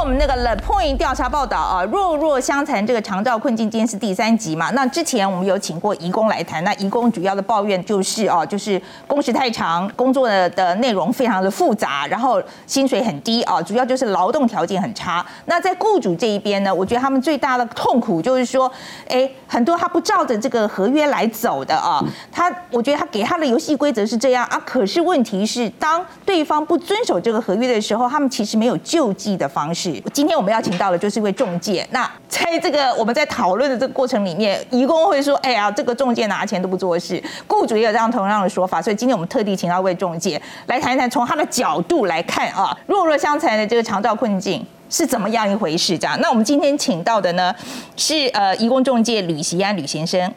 我们那个 The Point 调查报道啊，弱弱相残这个长照困境，今天是第三集嘛。那之前我们有请过移工来谈，那移工主要的抱怨就是啊，就是工时太长，工作的的内容非常的复杂，然后薪水很低啊，主要就是劳动条件很差。那在雇主这一边呢，我觉得他们最大的痛苦就是说，哎，很多他不照着这个合约来走的啊，他我觉得他给他的游戏规则是这样啊，可是问题是当对方不遵守这个合约的时候，他们其实没有救济的方式。今天我们要请到的就是一位中介。那在这个我们在讨论的这个过程里面，义工会说：“哎呀，这个中介拿钱都不做事。”雇主也有这样同样的说法。所以今天我们特地请到一位中介来谈一谈，从他的角度来看啊，弱弱相残的这个长照困境是怎么样一回事？这样。那我们今天请到的呢是呃，义工中介吕习安吕先生。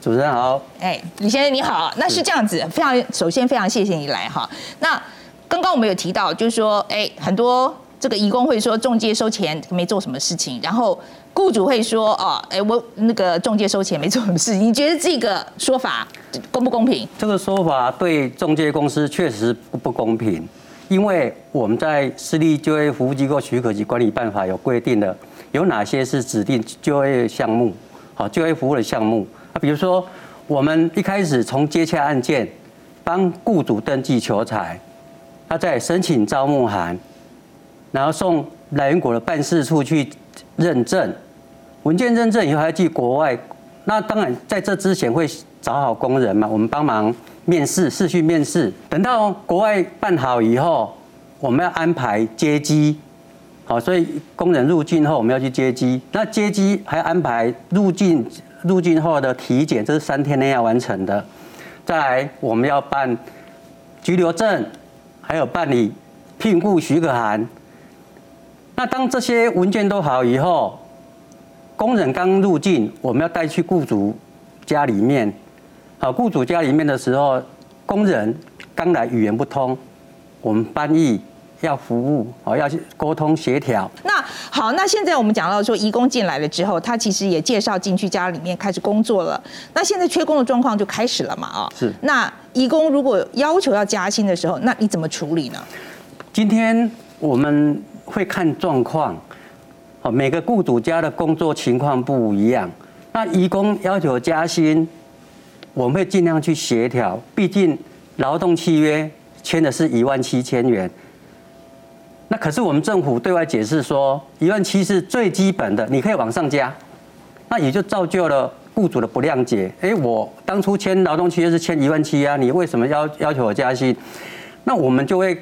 主持人好。哎，吕先生你好。那是这样子，非常首先非常谢谢你来哈。那刚刚我们有提到，就是说，哎，很多。这个义工会说中介收钱没做什么事情，然后雇主会说哦，哎，我那个中介收钱没做什么事情，你觉得这个说法公不公平？这个说法对中介公司确实不不公平，因为我们在私立就业服务机构许可及管理办法有规定的，有哪些是指定就业项目，好就业服务的项目啊，比如说我们一开始从接洽案件，帮雇主登记求财，他在申请招募函。然后送来源国的办事处去认证，文件认证以后还要寄国外。那当然在这之前会找好工人嘛，我们帮忙面试、试训面试。等到国外办好以后，我们要安排接机。好，所以工人入境后我们要去接机。那接机还安排入境入境后的体检，这是三天内要完成的。再来我们要办居留证，还有办理聘雇许可函。那当这些文件都好以后，工人刚入境，我们要带去雇主家里面。好，雇主家里面的时候，工人刚来语言不通，我们翻译要服务，哦，要去沟通协调。那好，那现在我们讲到说，移工进来了之后，他其实也介绍进去家里面开始工作了。那现在缺工的状况就开始了嘛？啊，是。那移工如果要求要加薪的时候，那你怎么处理呢？今天我们。会看状况，哦，每个雇主家的工作情况不一样。那移工要求加薪，我们会尽量去协调。毕竟劳动契约签的是一万七千元，那可是我们政府对外解释说，一万七是最基本的，你可以往上加。那也就造就了雇主的不谅解。哎，我当初签劳动契约是签一万七啊，你为什么要要求我加薪？那我们就会。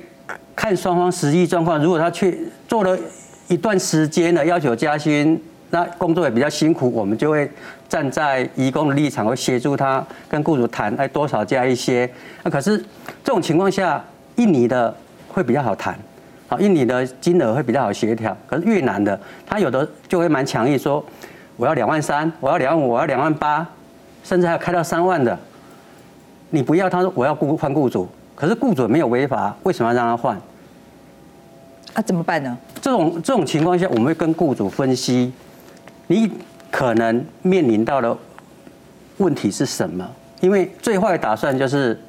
看双方实际状况，如果他去做了一段时间的要求加薪，那工作也比较辛苦，我们就会站在义工的立场，会协助他跟雇主谈，哎，多少加一些。那可是这种情况下，印尼的会比较好谈，好，印尼的金额会比较好协调。可是越南的，他有的就会蛮强硬，说我要两万三，我要两万五，我要两万八，甚至还要开到三万的。你不要，他说我要雇换雇主。可是雇主没有违法，为什么要让他换？啊，怎么办呢？这种这种情况下，我们会跟雇主分析，你可能面临到的问题是什么？因为最坏的打算就是，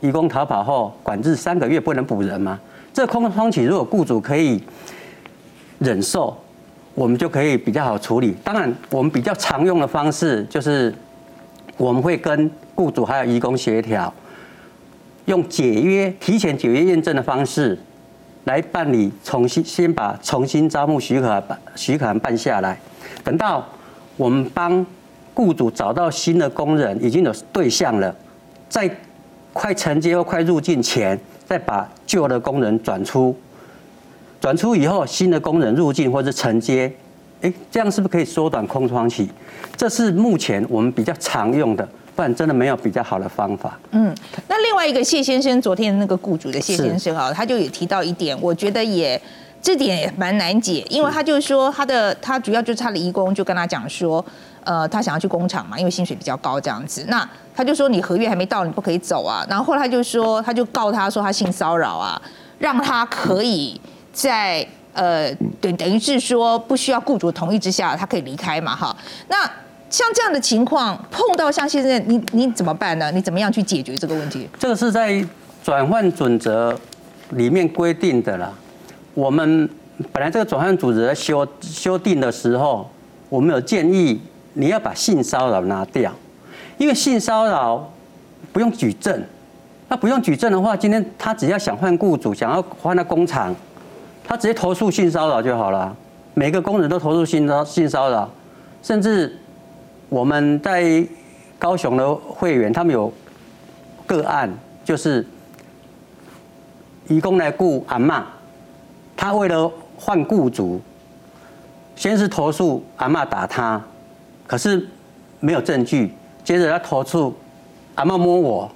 移工逃跑后管制三个月不能补人嘛？这空窗期如果雇主可以忍受，我们就可以比较好处理。当然，我们比较常用的方式就是，我们会跟雇主还有移工协调。用解约、提前解约验证的方式来办理，重新先把重新招募许可许可函办下来。等到我们帮雇主找到新的工人，已经有对象了，在快承接或快入境前，再把旧的工人转出。转出以后，新的工人入境或者承接，哎，这样是不是可以缩短空窗期？这是目前我们比较常用的。不然真的没有比较好的方法。嗯，那另外一个谢先生，昨天那个雇主的谢先生啊，他就也提到一点，我觉得也这点也蛮难解，因为他就说他的他主要就是他的义工就跟他讲说，呃，他想要去工厂嘛，因为薪水比较高这样子。那他就说你合约还没到，你不可以走啊。然后后来他就说，他就告他说他性骚扰啊，让他可以在呃，等等于是说不需要雇主同意之下，他可以离开嘛，哈。那像这样的情况碰到像现在你你怎么办呢？你怎么样去解决这个问题？这个是在转换准则里面规定的啦。我们本来这个转换组织在修修订的时候，我们有建议你要把性骚扰拿掉，因为性骚扰不用举证，那不用举证的话，今天他只要想换雇主，想要换到工厂，他直接投诉性骚扰就好了。每个工人都投诉性骚性骚扰，甚至我们在高雄的会员，他们有个案，就是义工来雇阿嬷，他为了换雇主，先是投诉阿嬷打他，可是没有证据，接着他投诉阿嬷摸我，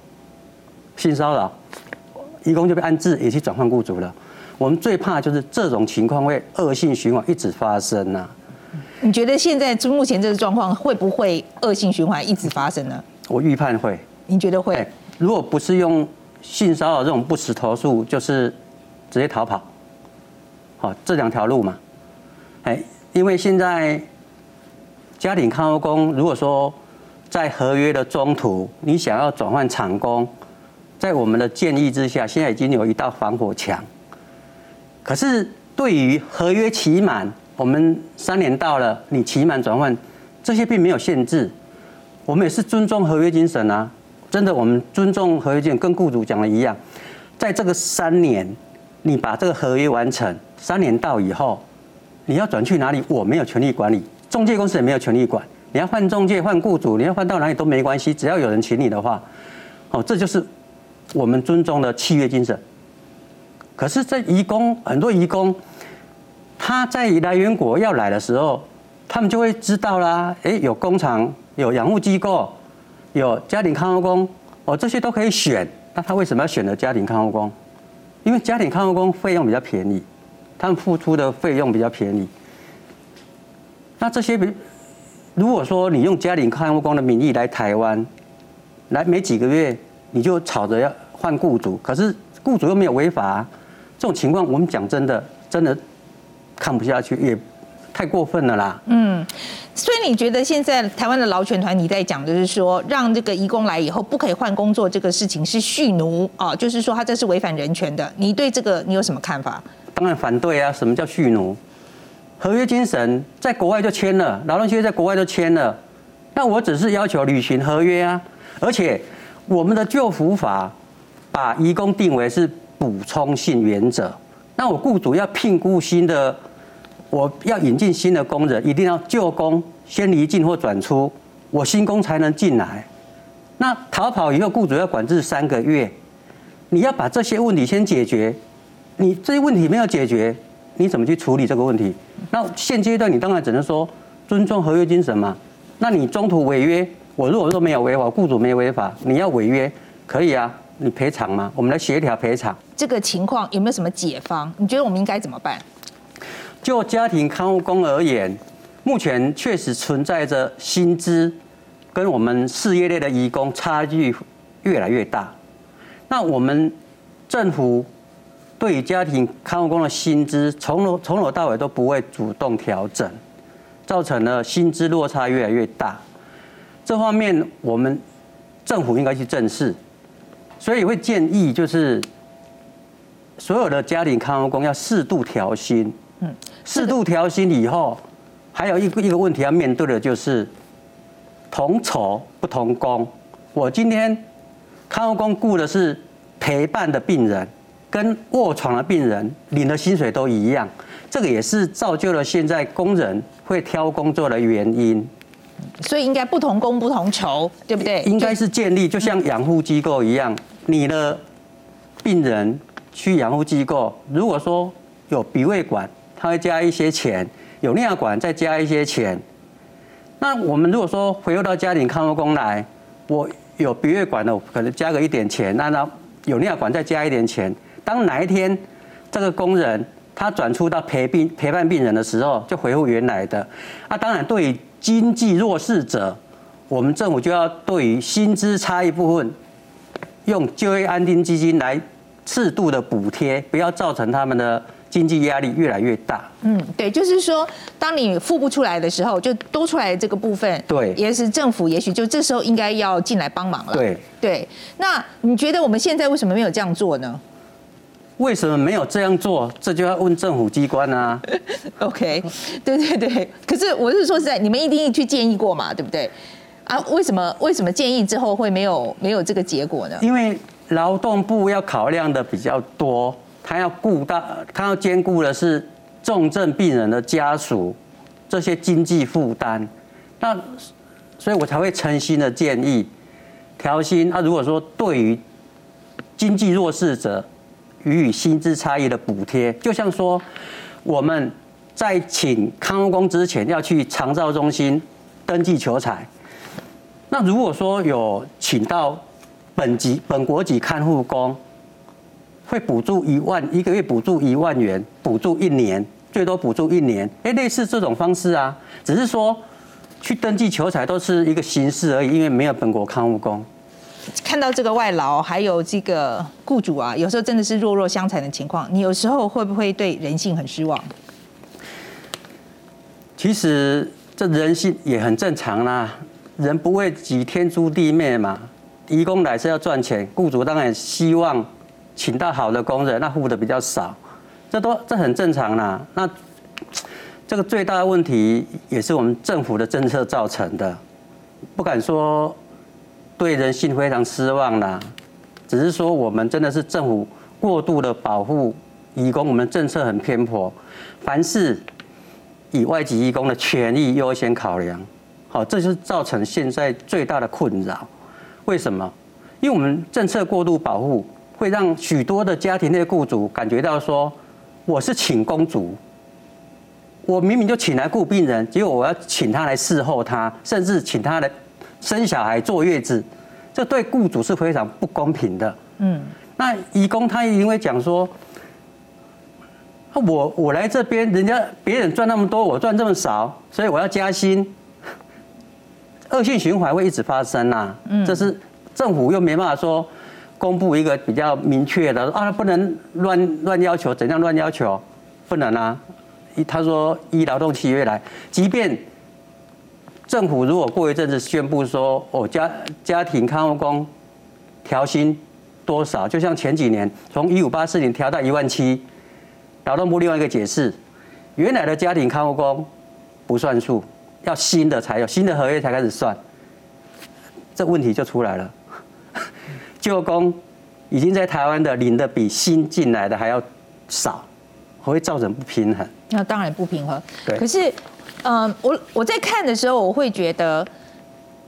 性骚扰，义工就被安置，也去转换雇主了。我们最怕就是这种情况会恶性循环一直发生呐。你觉得现在目前这个状况会不会恶性循环一直发生呢？我预判会。你觉得会？如果不是用性骚扰这种不实投诉，就是直接逃跑。好，这两条路嘛。哎，因为现在家庭看护工，如果说在合约的中途你想要转换厂工，在我们的建议之下，现在已经有一道防火墙。可是对于合约期满，我们三年到了，你期满转换，这些并没有限制。我们也是尊重合约精神啊，真的，我们尊重合约精神，跟雇主讲的一样，在这个三年，你把这个合约完成，三年到以后，你要转去哪里，我没有权利管理，中介公司也没有权利管。你要换中介、换雇主，你要换到哪里都没关系，只要有人请你的话，哦，这就是我们尊重的契约精神。可是，在移工很多移工，他在来源国要来的时候，他们就会知道啦。哎，有工厂，有养护机构，有家庭看护工，哦，这些都可以选。那他为什么要选择家庭看护工？因为家庭看护工费用比较便宜，他们付出的费用比较便宜。那这些，比如果说你用家庭看护工的名义来台湾，来没几个月，你就吵着要换雇主，可是雇主又没有违法。这种情况，我们讲真的，真的看不下去，也太过分了啦。嗯，所以你觉得现在台湾的劳权团你在讲的是说，让这个移工来以后不可以换工作，这个事情是蓄奴啊，就是说他这是违反人权的。你对这个你有什么看法？当然反对啊！什么叫蓄奴？合约精神在国外就签了，劳动契约在国外就签了，那我只是要求履行合约啊。而且我们的救服法把移工定为是。补充性原则，那我雇主要聘雇新的，我要引进新的工人，一定要旧工先离境或转出，我新工才能进来。那逃跑以后，雇主要管制三个月，你要把这些问题先解决。你这些问题没有解决，你怎么去处理这个问题？那现阶段你当然只能说尊重合约精神嘛。那你中途违约，我如果说没有违法，雇主没违法，你要违约可以啊。你赔偿吗？我们来协调赔偿。这个情况有没有什么解方？你觉得我们应该怎么办？就家庭看护工而言，目前确实存在着薪资跟我们事业类的义工差距越来越大。那我们政府对于家庭看护工的薪资从头从头到尾都不会主动调整，造成了薪资落差越来越大。这方面我们政府应该去正视。所以会建议，就是所有的家庭看护工要适度调薪。嗯，适度调薪以后，还有一个一个问题要面对的就是同酬不同工。我今天看护工雇的是陪伴的病人，跟卧床的病人领的薪水都一样，这个也是造就了现在工人会挑工作的原因。所以应该不同工不同酬，对不对？应该是建立，就像养护机构一样，你的病人去养护机构，如果说有鼻胃管，他会加一些钱；有尿管再加一些钱。那我们如果说回到家庭看护工来，我有鼻胃管的，我可能加个一点钱；那那有尿管再加一点钱。当哪一天这个工人他转出到陪病陪伴病人的时候，就回复原来的。啊，当然对。经济弱势者，我们政府就要对于薪资差一部分，用就业安定基金来适度的补贴，不要造成他们的经济压力越来越大。嗯，对，就是说，当你付不出来的时候，就多出来这个部分，对，也是政府也许就这时候应该要进来帮忙了。对，对。那你觉得我们现在为什么没有这样做呢？为什么没有这样做？这就要问政府机关啊。OK，对对对。可是我是说实在，你们一定去建议过嘛，对不对？啊，为什么为什么建议之后会没有没有这个结果呢？因为劳动部要考量的比较多，他要顾到，他要兼顾的是重症病人的家属这些经济负担。那所以我才会诚心的建议调薪。那如果说对于经济弱势者，予以薪资差异的补贴，就像说我们在请看护工之前要去长照中心登记求财。那如果说有请到本级本国籍看护工，会补助一万一个月，补助一万元，补助一年，最多补助一年。哎，类似这种方式啊，只是说去登记求财都是一个形式而已，因为没有本国看护工。看到这个外劳还有这个雇主啊，有时候真的是弱弱相残的情况，你有时候会不会对人性很失望？其实这人性也很正常啦，人不为己，天诛地灭嘛。义工来是要赚钱，雇主当然希望请到好的工人，那付的比较少，这都这很正常啦。那这个最大的问题也是我们政府的政策造成的，不敢说。对人性非常失望啦，只是说我们真的是政府过度的保护义工，我们政策很偏颇，凡事以外籍义工的权益优先考量，好，这就是造成现在最大的困扰。为什么？因为我们政策过度保护，会让许多的家庭内雇主感觉到说，我是请公主，我明明就请来雇病人，结果我要请他来伺候他，甚至请他来。生小孩、坐月子，这对雇主是非常不公平的。嗯，那义工他一定会讲说：“我我来这边，人家别人赚那么多，我赚这么少，所以我要加薪。”恶性循环会一直发生呐。嗯，这是政府又没办法说公布一个比较明确的啊，不能乱乱要求，怎样乱要求？不能啊。他说依劳动契约来，即便。政府如果过一阵子宣布说，哦家家庭看护工调薪多少，就像前几年从一五八四年调到一万七，劳动部另外一个解释，原来的家庭看护工不算数，要新的才有新的合约才开始算，这问题就出来了。旧工已经在台湾的领的比新进来的还要少，会造成不平衡。那当然不平衡，对，可是。嗯，我我在看的时候，我会觉得，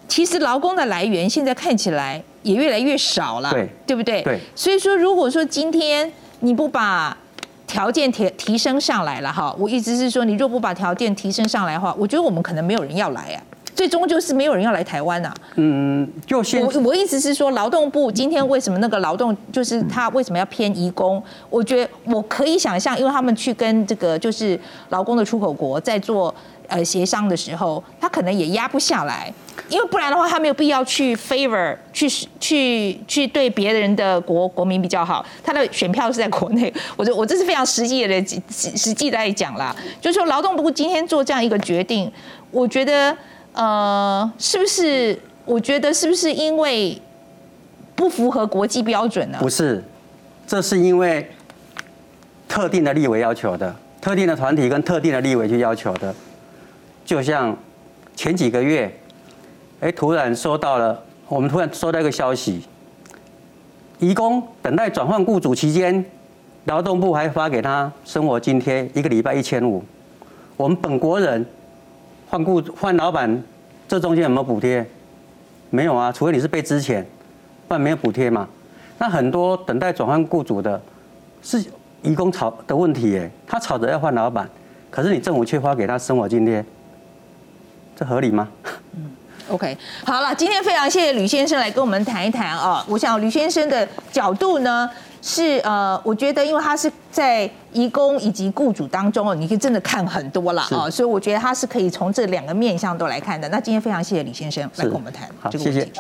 其实劳工的来源现在看起来也越来越少了，对，对不对？对。所以说，如果说今天你不把条件提提升上来了哈，我意思是说，你若不把条件提升上来的话，我觉得我们可能没有人要来啊。最终就是没有人要来台湾呐。嗯，就现我我意思是说，劳动部今天为什么那个劳动就是他为什么要偏移工？我觉得我可以想象，因为他们去跟这个就是劳工的出口国在做。呃，协商的时候，他可能也压不下来，因为不然的话，他没有必要去 favor 去去去对别人的国国民比较好。他的选票是在国内，我我这是非常实际的实实际来讲啦，就是说劳动部今天做这样一个决定，我觉得呃，是不是？我觉得是不是因为不符合国际标准呢？不是，这是因为特定的立委要求的，特定的团体跟特定的立委去要求的。就像前几个月，哎，突然收到了，我们突然收到一个消息，移工等待转换雇主期间，劳动部还发给他生活津贴，一个礼拜一千五。我们本国人换雇换老板，这中间有没有补贴？没有啊，除非你是被支钱，不然没有补贴嘛。那很多等待转换雇主的，是移工吵的问题耶，他吵着要换老板，可是你政府却发给他生活津贴。这合理吗？嗯，OK，好了，今天非常谢谢吕先生来跟我们谈一谈啊。我想吕先生的角度呢，是呃，我觉得因为他是在义工以及雇主当中哦，你可以真的看很多了啊，所以我觉得他是可以从这两个面向都来看的。那今天非常谢谢吕先生来跟我们谈这个问题。